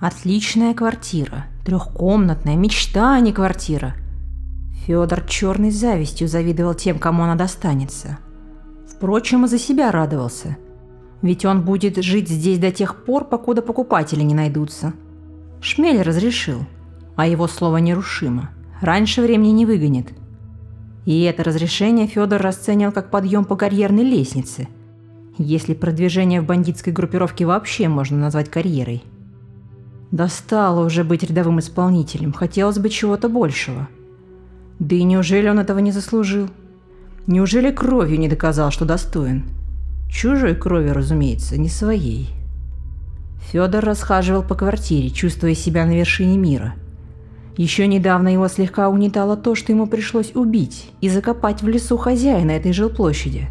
Отличная квартира, трехкомнатная, мечта, а не квартира. Федор черной завистью завидовал тем, кому она достанется. Впрочем, и за себя радовался. Ведь он будет жить здесь до тех пор, покуда покупатели не найдутся. Шмель разрешил, а его слово нерушимо. Раньше времени не выгонит. И это разрешение Федор расценил как подъем по карьерной лестнице, если продвижение в бандитской группировке вообще можно назвать карьерой. Достало уже быть рядовым исполнителем, хотелось бы чего-то большего. Да и неужели он этого не заслужил? Неужели кровью не доказал, что достоин? Чужой крови, разумеется, не своей. Федор расхаживал по квартире, чувствуя себя на вершине мира. Еще недавно его слегка угнетало то, что ему пришлось убить и закопать в лесу хозяина этой жилплощади.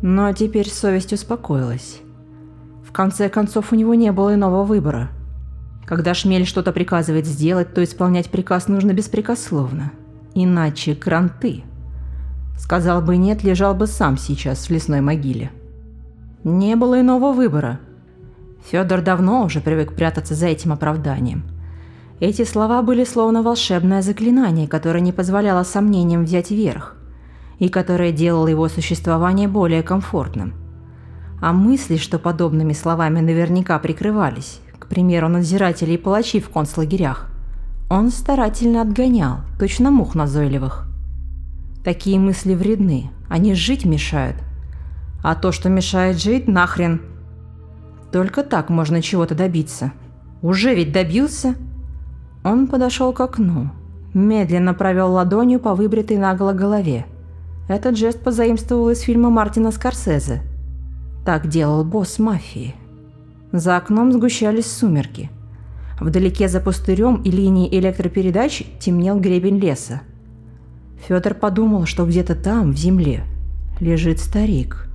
Но теперь совесть успокоилась. В конце концов, у него не было иного выбора. Когда Шмель что-то приказывает сделать, то исполнять приказ нужно беспрекословно. Иначе кранты. Сказал бы нет, лежал бы сам сейчас в лесной могиле. Не было иного выбора. Федор давно уже привык прятаться за этим оправданием. Эти слова были словно волшебное заклинание, которое не позволяло сомнениям взять верх, и которое делало его существование более комфортным. А мысли, что подобными словами наверняка прикрывались, примеру, надзиратели и палачи в концлагерях, он старательно отгонял, точно мух назойливых. Такие мысли вредны, они жить мешают. А то, что мешает жить, нахрен. Только так можно чего-то добиться. Уже ведь добился. Он подошел к окну, медленно провел ладонью по выбритой наголо голове. Этот жест позаимствовал из фильма Мартина Скорсезе. Так делал босс мафии. За окном сгущались сумерки. Вдалеке за пустырем и линией электропередач темнел гребень леса. Федор подумал, что где-то там, в земле, лежит старик.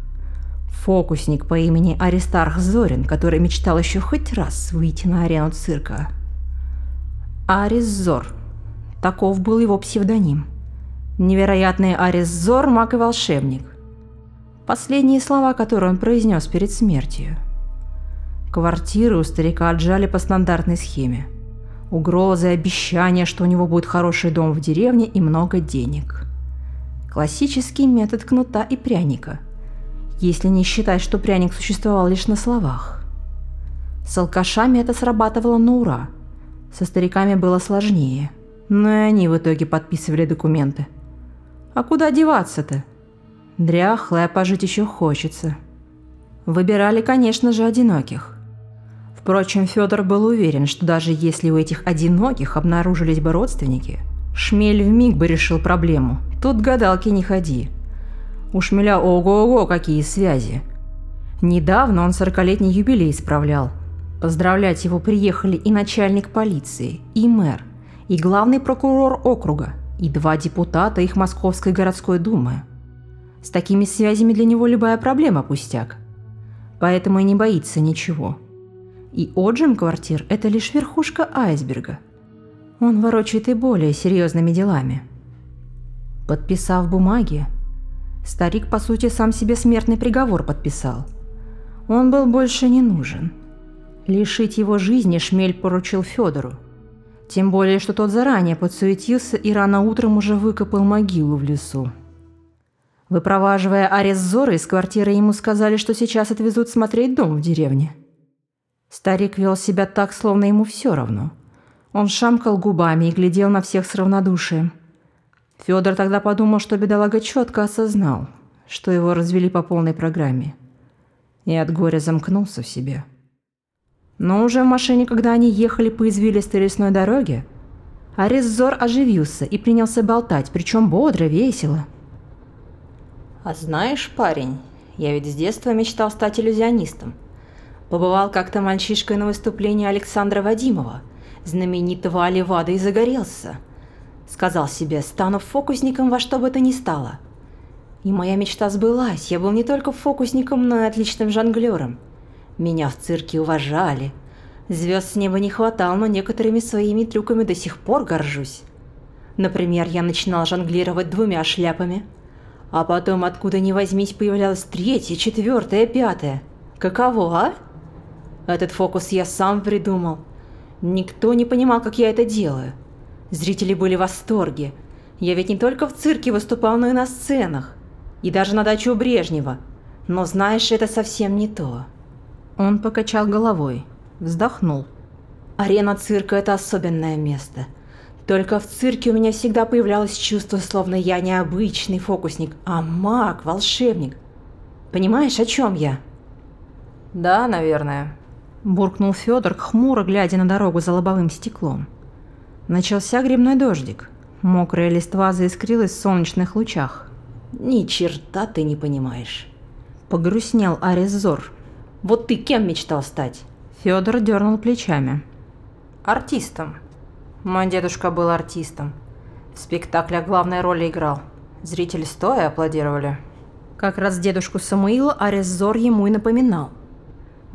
Фокусник по имени Аристарх Зорин, который мечтал еще хоть раз выйти на арену цирка. Арис Зор. Таков был его псевдоним. Невероятный Арис Зор – маг и волшебник. Последние слова, которые он произнес перед смертью. Квартиры у старика отжали по стандартной схеме – угрозы, обещания, что у него будет хороший дом в деревне и много денег. Классический метод кнута и пряника, если не считать, что пряник существовал лишь на словах. С алкашами это срабатывало на ура, со стариками было сложнее, но и они в итоге подписывали документы. А куда деваться-то? Дряхлая пожить еще хочется. Выбирали, конечно же, одиноких. Впрочем, Федор был уверен, что даже если у этих одиноких обнаружились бы родственники, Шмель вмиг бы решил проблему. Тут гадалки не ходи. У Шмеля ого-ого какие связи. Недавно он сорокалетний юбилей справлял. Поздравлять его приехали и начальник полиции, и мэр, и главный прокурор округа, и два депутата их Московской городской думы. С такими связями для него любая проблема пустяк. Поэтому и не боится ничего. И отжим квартир – это лишь верхушка айсберга. Он ворочает и более серьезными делами. Подписав бумаги, старик, по сути, сам себе смертный приговор подписал. Он был больше не нужен. Лишить его жизни Шмель поручил Федору. Тем более, что тот заранее подсуетился и рано утром уже выкопал могилу в лесу. Выпроваживая Арес Зоры из квартиры, ему сказали, что сейчас отвезут смотреть дом в деревне – Старик вел себя так, словно ему все равно. Он шамкал губами и глядел на всех с равнодушием. Федор тогда подумал, что бедолага четко осознал, что его развели по полной программе. И от горя замкнулся в себе. Но уже в машине, когда они ехали по извилистой лесной дороге, Ариззор оживился и принялся болтать, причем бодро, весело. «А знаешь, парень, я ведь с детства мечтал стать иллюзионистом. Побывал как-то мальчишкой на выступлении Александра Вадимова, знаменитого Оливада, и загорелся. Сказал себе, стану фокусником во что бы то ни стало. И моя мечта сбылась, я был не только фокусником, но и отличным жонглером. Меня в цирке уважали. Звезд с неба не хватало, но некоторыми своими трюками до сих пор горжусь. Например, я начинал жонглировать двумя шляпами, а потом откуда ни возьмись появлялась третья, четвертая, пятая. Каково, а? Этот фокус я сам придумал. Никто не понимал, как я это делаю. Зрители были в восторге. Я ведь не только в цирке выступал, но и на сценах. И даже на даче у Брежнева. Но знаешь, это совсем не то. Он покачал головой, вздохнул. Арена цирка – это особенное место. Только в цирке у меня всегда появлялось чувство, словно я не обычный фокусник, а маг, волшебник. Понимаешь, о чем я? Да, наверное. Буркнул Федор, хмуро глядя на дорогу за лобовым стеклом. Начался грибной дождик. Мокрая листва заискрилась в солнечных лучах. Ни черта ты не понимаешь. Погрустнел Арис Зор. Вот ты кем мечтал стать? Федор дернул плечами. Артистом. Мой дедушка был артистом. В спектаклях главной роли играл. Зрители стоя аплодировали. Как раз дедушку Самуила Арис Зор ему и напоминал.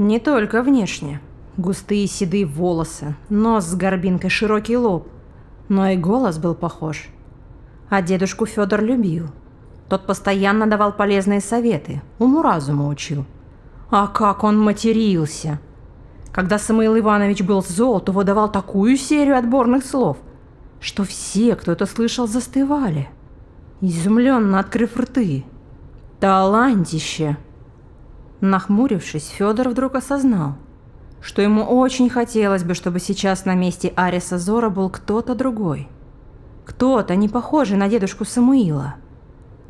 Не только внешне. Густые седые волосы, нос с горбинкой, широкий лоб. Но и голос был похож. А дедушку Федор любил. Тот постоянно давал полезные советы, уму-разуму учил. А как он матерился! Когда Самуил Иванович был зол, то выдавал такую серию отборных слов, что все, кто это слышал, застывали, изумленно открыв рты. Талантище! Нахмурившись, Федор вдруг осознал, что ему очень хотелось бы, чтобы сейчас на месте Ариса Зора был кто-то другой. Кто-то, не похожий на дедушку Самуила.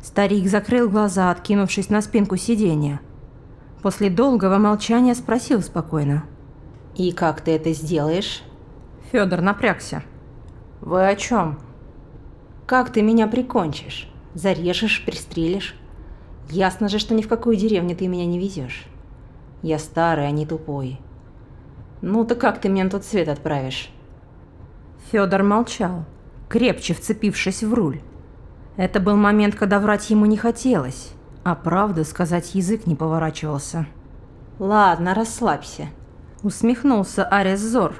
Старик закрыл глаза, откинувшись на спинку сиденья. После долгого молчания спросил спокойно. «И как ты это сделаешь?» Федор напрягся. «Вы о чем?» «Как ты меня прикончишь? Зарежешь, пристрелишь? Ясно же, что ни в какую деревню ты меня не везешь. Я старый, а не тупой. Ну то как ты меня на тот свет отправишь? Федор молчал, крепче вцепившись в руль. Это был момент, когда врать ему не хотелось, а правду сказать язык не поворачивался. «Ладно, расслабься», — усмехнулся Арес Зор.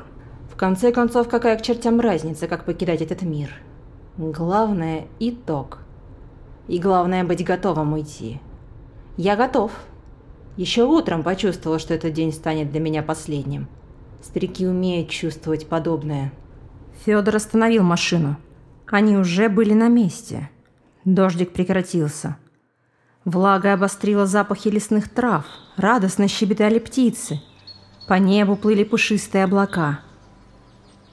«В конце концов, какая к чертям разница, как покидать этот мир? Главное — итог». И главное быть готовым уйти. Я готов. Еще утром почувствовал, что этот день станет для меня последним. Старики умеют чувствовать подобное. Федор остановил машину. Они уже были на месте. Дождик прекратился. Влага обострила запахи лесных трав. Радостно щебетали птицы. По небу плыли пушистые облака.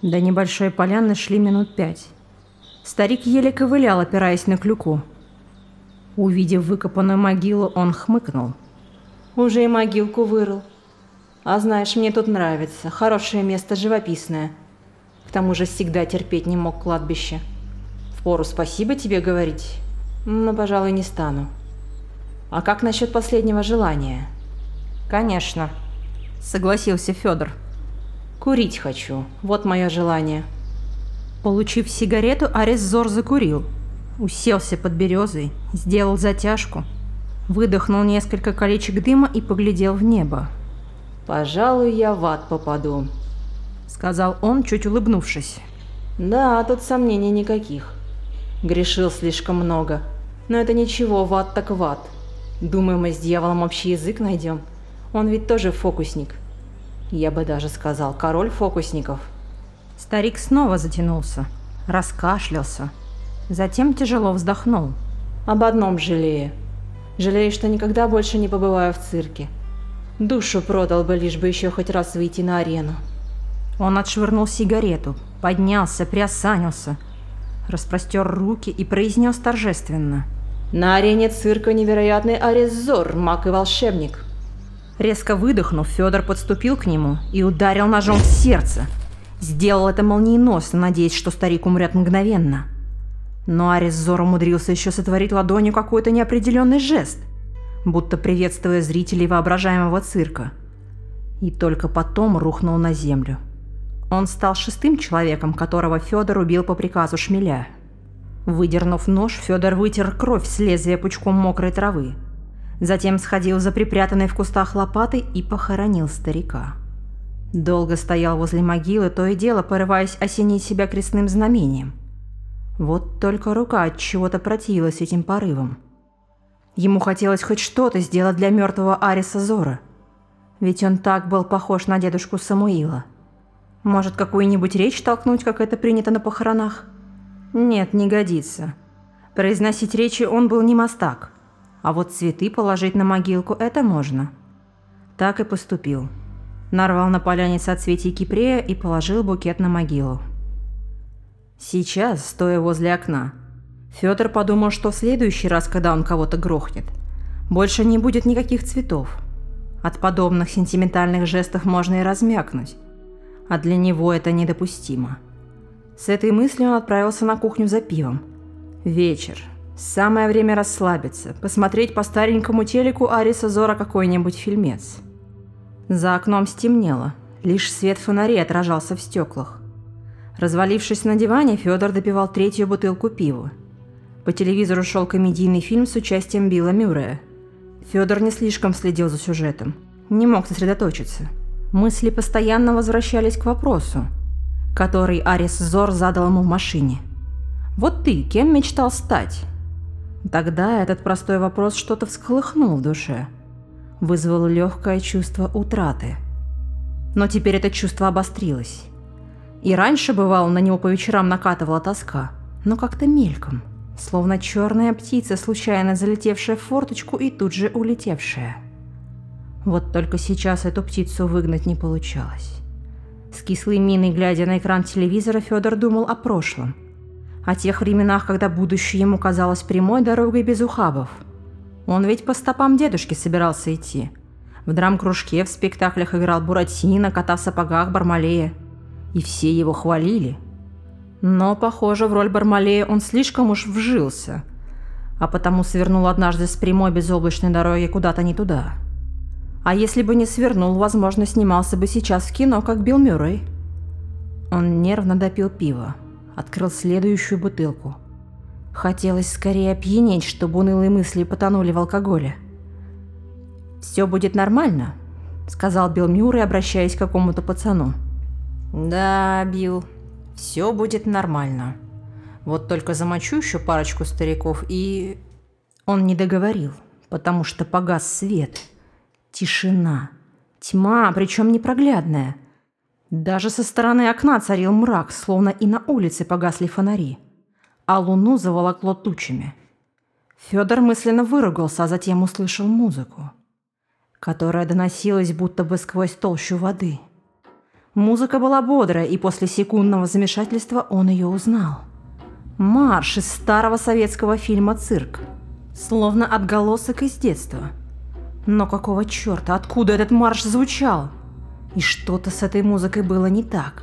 До небольшой поляны шли минут пять. Старик еле ковылял, опираясь на клюку. Увидев выкопанную могилу, он хмыкнул. «Уже и могилку вырыл. А знаешь, мне тут нравится. Хорошее место, живописное. К тому же всегда терпеть не мог кладбище. Впору спасибо тебе говорить, но, пожалуй, не стану. А как насчет последнего желания?» «Конечно», — согласился Федор. «Курить хочу. Вот мое желание». Получив сигарету, Арес Зор закурил — уселся под березой, сделал затяжку, выдохнул несколько колечек дыма и поглядел в небо. «Пожалуй, я в ад попаду», — сказал он, чуть улыбнувшись. «Да, тут сомнений никаких. Грешил слишком много. Но это ничего, в ад так в ад. Думаю, мы с дьяволом общий язык найдем. Он ведь тоже фокусник. Я бы даже сказал, король фокусников». Старик снова затянулся, раскашлялся, Затем тяжело вздохнул. Об одном жалею. Жалею, что никогда больше не побываю в цирке. Душу продал бы, лишь бы еще хоть раз выйти на арену. Он отшвырнул сигарету, поднялся, приосанился, распростер руки и произнес торжественно. «На арене цирка невероятный Арезор, маг и волшебник». Резко выдохнув, Федор подступил к нему и ударил ножом в сердце. Сделал это молниеносно, надеясь, что старик умрет мгновенно. Но Арис Зор умудрился еще сотворить ладонью какой-то неопределенный жест, будто приветствуя зрителей воображаемого цирка. И только потом рухнул на землю. Он стал шестым человеком, которого Федор убил по приказу шмеля. Выдернув нож, Федор вытер кровь с лезвия пучком мокрой травы. Затем сходил за припрятанной в кустах лопатой и похоронил старика. Долго стоял возле могилы, то и дело порываясь осенить себя крестным знамением – вот только рука от чего-то противилась этим порывом. Ему хотелось хоть что-то сделать для мертвого Ариса Зора. Ведь он так был похож на дедушку Самуила. Может, какую-нибудь речь толкнуть, как это принято на похоронах? Нет, не годится. Произносить речи он был не мастак. А вот цветы положить на могилку – это можно. Так и поступил. Нарвал на поляне соцветий кипрея и положил букет на могилу. Сейчас, стоя возле окна, Федор подумал, что в следующий раз, когда он кого-то грохнет, больше не будет никаких цветов. От подобных сентиментальных жестов можно и размякнуть, а для него это недопустимо. С этой мыслью он отправился на кухню за пивом. Вечер. Самое время расслабиться, посмотреть по старенькому телеку Ариса Зора какой-нибудь фильмец. За окном стемнело, лишь свет фонарей отражался в стеклах. Развалившись на диване, Федор допивал третью бутылку пива. По телевизору шел комедийный фильм с участием Билла Мюррея. Федор не слишком следил за сюжетом, не мог сосредоточиться. Мысли постоянно возвращались к вопросу, который Арис Зор задал ему в машине. «Вот ты кем мечтал стать?» Тогда этот простой вопрос что-то всколыхнул в душе. Вызвал легкое чувство утраты. Но теперь это чувство обострилось. И раньше, бывало, на него по вечерам накатывала тоска, но как-то мельком – словно черная птица, случайно залетевшая в форточку и тут же улетевшая. Вот только сейчас эту птицу выгнать не получалось. С кислой миной, глядя на экран телевизора, Федор думал о прошлом. О тех временах, когда будущее ему казалось прямой дорогой без ухабов. Он ведь по стопам дедушки собирался идти. В драм-кружке, в спектаклях играл Буратино, кота в сапогах Бармалея. И все его хвалили – но, похоже, в роль Бармалея он слишком уж вжился, а потому свернул однажды с прямой безоблачной дороги куда-то не туда. А если бы не свернул, возможно, снимался бы сейчас в кино, как Билл Мюррей. Он нервно допил пиво, открыл следующую бутылку. Хотелось скорее опьянеть, чтобы унылые мысли потонули в алкоголе. «Все будет нормально», — сказал Билл Мюррей, обращаясь к какому-то пацану. «Да, Билл», все будет нормально. Вот только замочу еще парочку стариков и... Он не договорил, потому что погас свет. Тишина. Тьма, причем непроглядная. Даже со стороны окна царил мрак, словно и на улице погасли фонари. А луну заволокло тучами. Федор мысленно выругался, а затем услышал музыку, которая доносилась будто бы сквозь толщу воды. Музыка была бодрая, и после секундного замешательства он ее узнал. Марш из старого советского фильма «Цирк». Словно отголосок из детства. Но какого черта, откуда этот марш звучал? И что-то с этой музыкой было не так.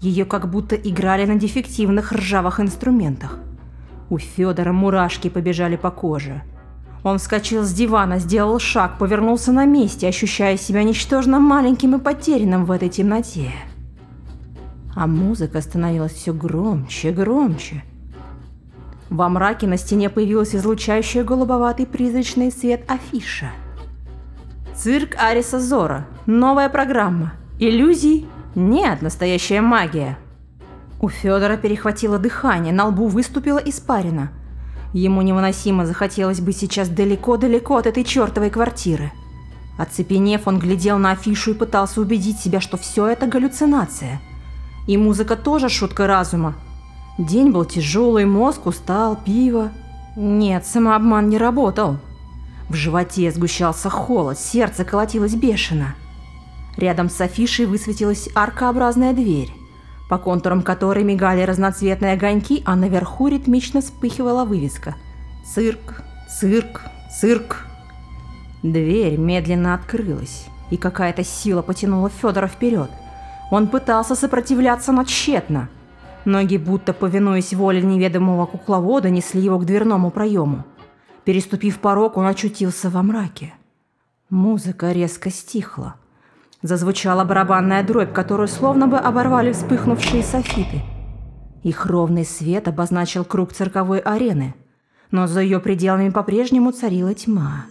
Ее как будто играли на дефективных ржавых инструментах. У Федора мурашки побежали по коже. Он вскочил с дивана, сделал шаг, повернулся на месте, ощущая себя ничтожно маленьким и потерянным в этой темноте. А музыка становилась все громче, громче. Во мраке на стене появилась излучающая голубоватый призрачный свет афиша. Цирк Ариса Зора. Новая программа. Иллюзий? Нет, настоящая магия. У Федора перехватило дыхание, на лбу выступила испарина – Ему невыносимо захотелось быть сейчас далеко-далеко от этой чертовой квартиры. Оцепенев, он глядел на афишу и пытался убедить себя, что все это галлюцинация. И музыка тоже шутка разума. День был тяжелый, мозг устал, пиво. Нет, самообман не работал. В животе сгущался холод, сердце колотилось бешено. Рядом с афишей высветилась аркообразная дверь по контурам которой мигали разноцветные огоньки, а наверху ритмично вспыхивала вывеска «Цирк, цирк, цирк». Дверь медленно открылась, и какая-то сила потянула Федора вперед. Он пытался сопротивляться, но тщетно. Ноги, будто повинуясь воле неведомого кукловода, несли его к дверному проему. Переступив порог, он очутился во мраке. Музыка резко стихла. Зазвучала барабанная дробь, которую словно бы оборвали вспыхнувшие софиты. Их ровный свет обозначил круг цирковой арены, но за ее пределами по-прежнему царила тьма.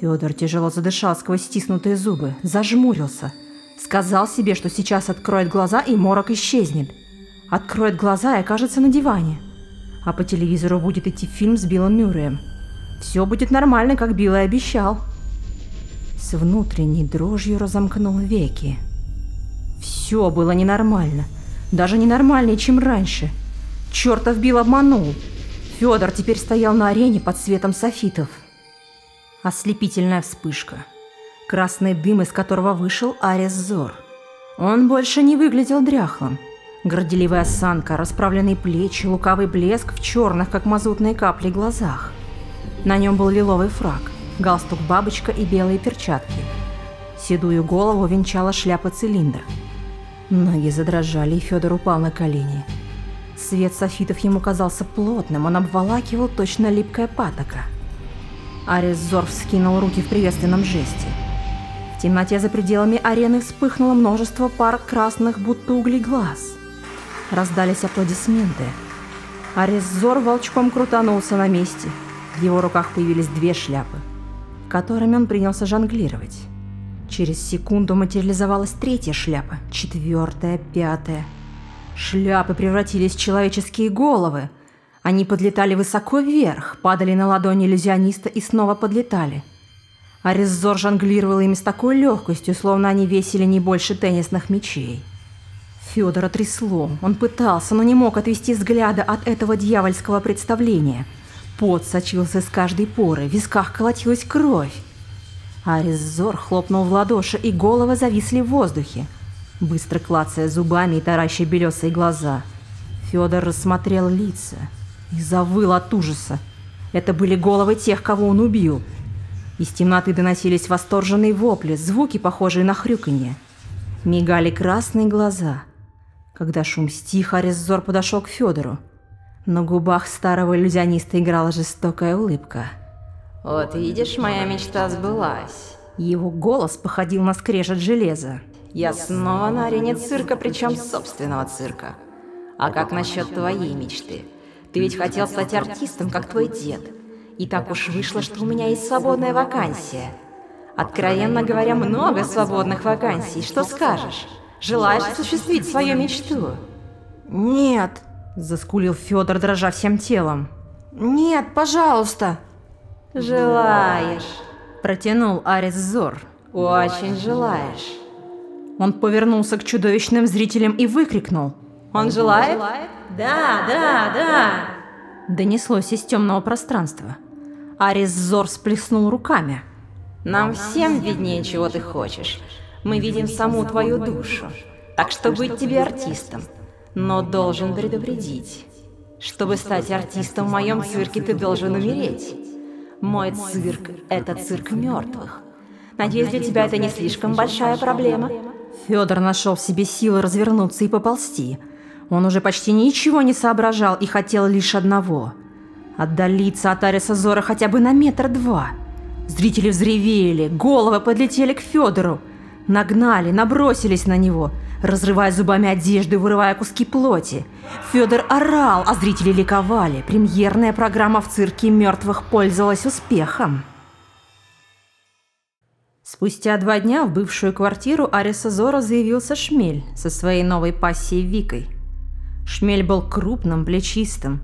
Федор тяжело задышал сквозь стиснутые зубы, зажмурился. Сказал себе, что сейчас откроет глаза и морок исчезнет. Откроет глаза и окажется на диване. А по телевизору будет идти фильм с Биллом Мюрреем. Все будет нормально, как Билл и обещал. С внутренней дрожью разомкнул веки. Все было ненормально. Даже ненормальнее, чем раньше. Чертов Билл обманул. Федор теперь стоял на арене под светом софитов. Ослепительная вспышка. Красный дым, из которого вышел Арис Зор. Он больше не выглядел дряхлым. Горделивая осанка, расправленные плечи, лукавый блеск в черных, как мазутные капли, глазах. На нем был лиловый фраг, галстук-бабочка и белые перчатки. Седую голову венчала шляпа-цилиндр. Ноги задрожали, и Федор упал на колени. Свет софитов ему казался плотным, он обволакивал точно липкая патока. Арис Зор вскинул руки в приветственном жесте. В темноте за пределами арены вспыхнуло множество пар красных, будто угли глаз. Раздались аплодисменты. Арис Зор волчком крутанулся на месте. В его руках появились две шляпы, которыми он принялся жонглировать. Через секунду материализовалась третья шляпа, четвертая, пятая. Шляпы превратились в человеческие головы. Они подлетали высоко вверх, падали на ладони иллюзиониста и снова подлетали – Ариззор жонглировал ими с такой легкостью, словно они весили не больше теннисных мячей. Федора трясло. Он пытался, но не мог отвести взгляда от этого дьявольского представления. Пот сочился с каждой поры, в висках колотилась кровь. Ариззор хлопнул в ладоши, и головы зависли в воздухе, быстро клацая зубами и тараща белесые глаза. Федор рассмотрел лица и завыл от ужаса. Это были головы тех, кого он убил – из темноты доносились восторженные вопли, звуки, похожие на хрюканье. Мигали красные глаза. Когда шум стих, Ариззор подошел к Федору. На губах старого иллюзиониста играла жестокая улыбка. «Вот видишь, моя мечта сбылась». Его голос походил на скрежет железа. «Я снова на арене цирка, причем собственного цирка. А как насчет твоей мечты? Ты ведь хотел стать артистом, как твой дед. И так уж вышло, что у меня есть свободная вакансия. Откровенно говоря, много свободных вакансий. Что скажешь? Желаешь осуществить свою мечту? Нет, заскулил Федор, дрожа всем телом. Нет, пожалуйста. Желаешь, протянул Арис Зор. Очень желаешь. Он повернулся к чудовищным зрителям и выкрикнул. Он желает? Да, да, да. Донеслось из темного пространства. Арис Зор сплеснул руками. «Нам всем виднее, чего ты хочешь. Мы видим саму твою душу. Так что быть тебе артистом. Но должен предупредить. Чтобы стать артистом в моем цирке, ты должен умереть. Мой цирк — это цирк мертвых. Надеюсь, для тебя это не слишком большая проблема?» Федор нашел в себе силы развернуться и поползти. Он уже почти ничего не соображал и хотел лишь одного — Отдалиться от Ариса Зора хотя бы на метр два. Зрители взревели, головы подлетели к Федору. Нагнали, набросились на него, разрывая зубами одежду и вырывая куски плоти. Федор орал, а зрители ликовали. Премьерная программа в цирке мертвых пользовалась успехом. Спустя два дня в бывшую квартиру Ариса Зора заявился Шмель со своей новой пассией Викой. Шмель был крупным, плечистым,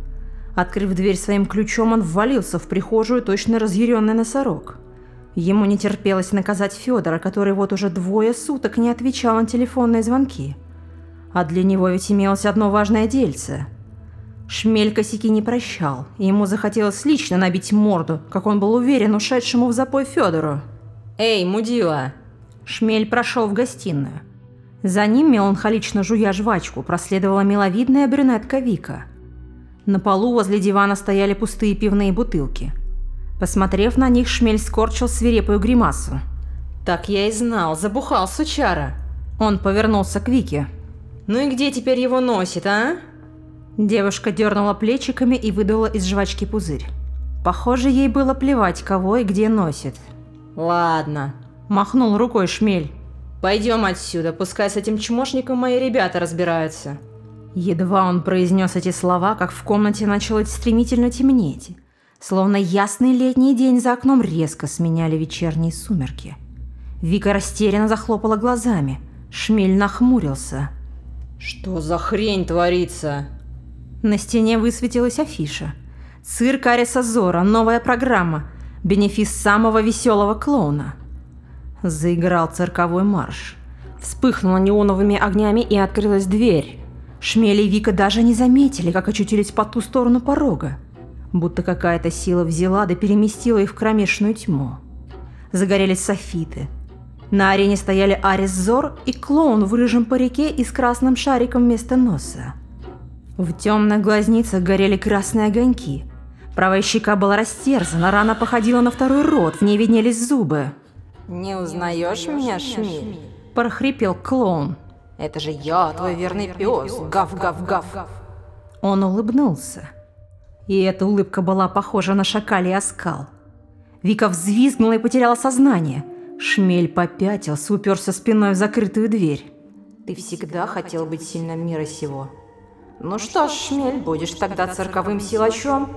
Открыв дверь своим ключом, он ввалился в прихожую точно разъяренный носорог. Ему не терпелось наказать Федора, который вот уже двое суток не отвечал на телефонные звонки. А для него ведь имелось одно важное дельце. Шмель косяки не прощал, и ему захотелось лично набить морду, как он был уверен ушедшему в запой Федору. «Эй, мудила!» Шмель прошел в гостиную. За ним, меланхолично жуя жвачку, проследовала миловидная брюнетка Вика – на полу возле дивана стояли пустые пивные бутылки. Посмотрев на них, Шмель скорчил свирепую гримасу. «Так я и знал, забухал сучара!» Он повернулся к Вике. «Ну и где теперь его носит, а?» Девушка дернула плечиками и выдала из жвачки пузырь. Похоже, ей было плевать, кого и где носит. «Ладно», – махнул рукой Шмель. «Пойдем отсюда, пускай с этим чмошником мои ребята разбираются». Едва он произнес эти слова, как в комнате начало стремительно темнеть. Словно ясный летний день за окном резко сменяли вечерние сумерки. Вика растерянно захлопала глазами. Шмель нахмурился. «Что за хрень творится?» На стене высветилась афиша. «Цирк Ариса Зора. Новая программа. Бенефис самого веселого клоуна». Заиграл цирковой марш. Вспыхнула неоновыми огнями и открылась дверь. Шмели и Вика даже не заметили, как очутились по ту сторону порога. Будто какая-то сила взяла да переместила их в кромешную тьму. Загорелись софиты. На арене стояли Арис Зор и клоун в рыжем парике и с красным шариком вместо носа. В темных глазницах горели красные огоньки. Правая щека была растерзана, рана походила на второй рот, в ней виднелись зубы. Не узнаешь меня, Шмель? Прохрипел клоун. Это же я, твой верный пес. Гав-гав-гав. Он улыбнулся. И эта улыбка была похожа на шакалий оскал. Вика взвизгнула и потеряла сознание. Шмель попятился, уперся спиной в закрытую дверь. Ты всегда хотел быть сильным мира сего. Ну что ж, Шмель, будешь тогда цирковым силачом.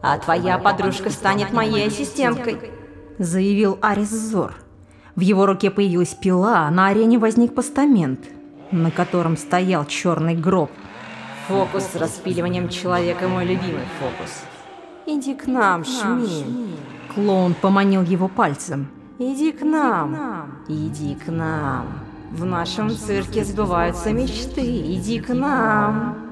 А твоя подружка станет моей ассистенткой. Заявил Арис Зор. В его руке появилась пила, а на арене возник постамент, на котором стоял черный гроб. Фокус с распиливанием человека – мой любимый фокус. Иди к нам, Шмель. Клоун поманил его пальцем. Иди к нам. Иди к нам. В нашем цирке сбываются мечты. Иди к нам.